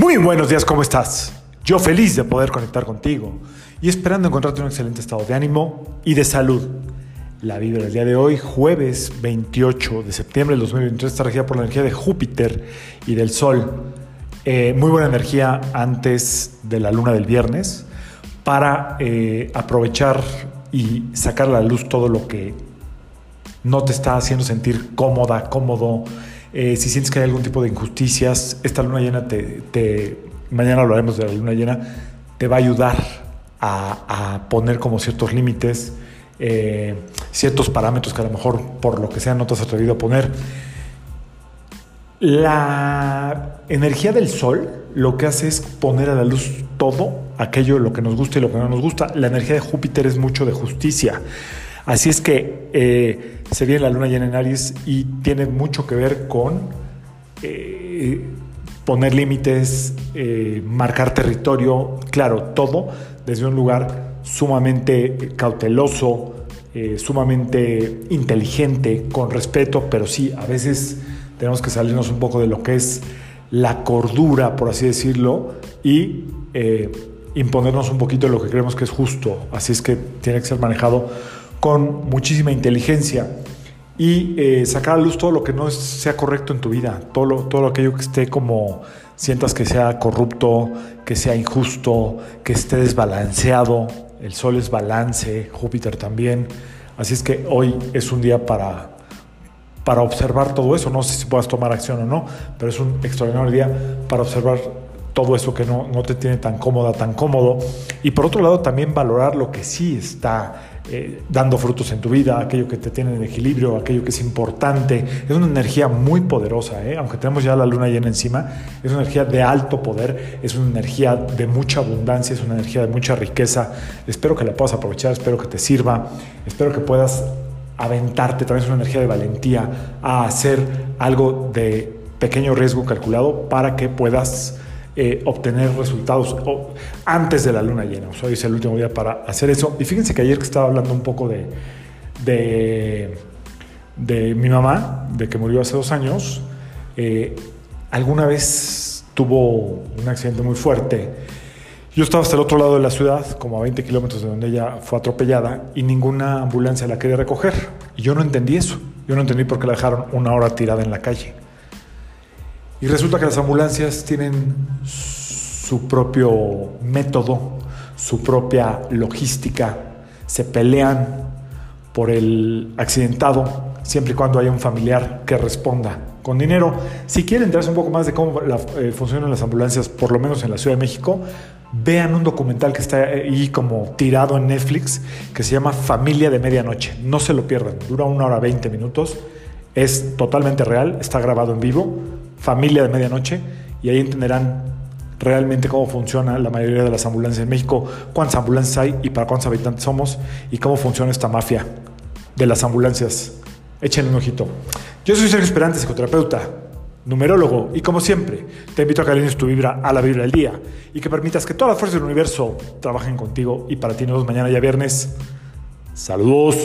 Muy buenos días, ¿cómo estás? Yo feliz de poder conectar contigo y esperando encontrarte en un excelente estado de ánimo y de salud. La vibra del día de hoy, jueves 28 de septiembre del 2023, está regida por la energía de Júpiter y del Sol. Eh, muy buena energía antes de la luna del viernes para eh, aprovechar y sacar a la luz todo lo que no te está haciendo sentir cómoda, cómodo. Eh, si sientes que hay algún tipo de injusticias, esta luna llena te, mañana hablaremos de la luna llena, te va a ayudar a, poner como ciertos límites, eh, ciertos parámetros que a lo mejor por lo que sea no te has atrevido a poner. La energía del sol lo que hace es poner a la luz todo aquello lo que nos gusta y lo que no nos gusta. La energía de Júpiter es mucho de justicia. Así es que eh, se viene la luna llena en Aries y tiene mucho que ver con eh, poner límites, eh, marcar territorio, claro, todo desde un lugar sumamente cauteloso, sumamente inteligente, con respeto, pero sí, a veces tenemos que salirnos un poco de lo que es la cordura, por así decirlo, y imponernos un poquito lo que creemos que es justo. Así es que tiene que ser manejado con muchísima inteligencia y eh, sacar a luz todo lo que no sea correcto en tu vida, todo, todo aquello que esté como sientas que sea corrupto, que sea injusto, que esté desbalanceado. El Sol es balance, Júpiter también. Así es que hoy es un día para, para observar todo eso. No sé si puedas tomar acción o no, pero es un extraordinario día para observar todo eso que no, no te tiene tan cómoda, tan cómodo. Y por otro lado, también valorar lo que sí está eh, dando frutos en tu vida, aquello que te tiene en equilibrio, aquello que es importante. Es una energía muy poderosa, ¿eh? aunque tenemos ya la luna llena encima, es una energía de alto poder, es una energía de mucha abundancia, es una energía de mucha riqueza. Espero que la puedas aprovechar, espero que te sirva, espero que puedas aventarte, también es una energía de valentía, a hacer algo de pequeño riesgo calculado para que puedas eh, obtener resultados antes de la luna llena. hoy es el último día para hacer eso. Y fíjense que ayer que estaba hablando un poco de, de, mi mamá, de que murió hace dos años, eh, alguna vez tuvo un accidente muy fuerte. Yo estaba hasta el otro lado de la ciudad, como a 20 kilómetros de donde ella fue atropellada, y ninguna ambulancia la quería recoger. Y yo no entendí eso. Yo no entendí por qué la dejaron una hora tirada en la calle. Y resulta que las ambulancias tienen su propio método, su propia logística, se pelean por el accidentado siempre y cuando haya un familiar que responda con dinero. Si quieren enterarse un poco más de cómo eh, funcionan las ambulancias, por lo menos en la Ciudad de México, vean un documental que está ahí como tirado en Netflix que se llama Familia de Medianoche. No se lo pierdan, dura una hora 20 minutos, es totalmente real, está grabado en vivo familia de medianoche y ahí entenderán realmente cómo funciona la mayoría de las ambulancias en México, cuántas ambulancias hay y para cuántos habitantes somos y cómo funciona esta mafia de las ambulancias. Échenle un ojito. Yo soy Sergio Esperante, psicoterapeuta, numerólogo y como siempre te invito a que alines tu vibra a la vibra del día y que permitas que todas las fuerzas del universo trabajen contigo y para ti nos vemos mañana ya viernes. Saludos.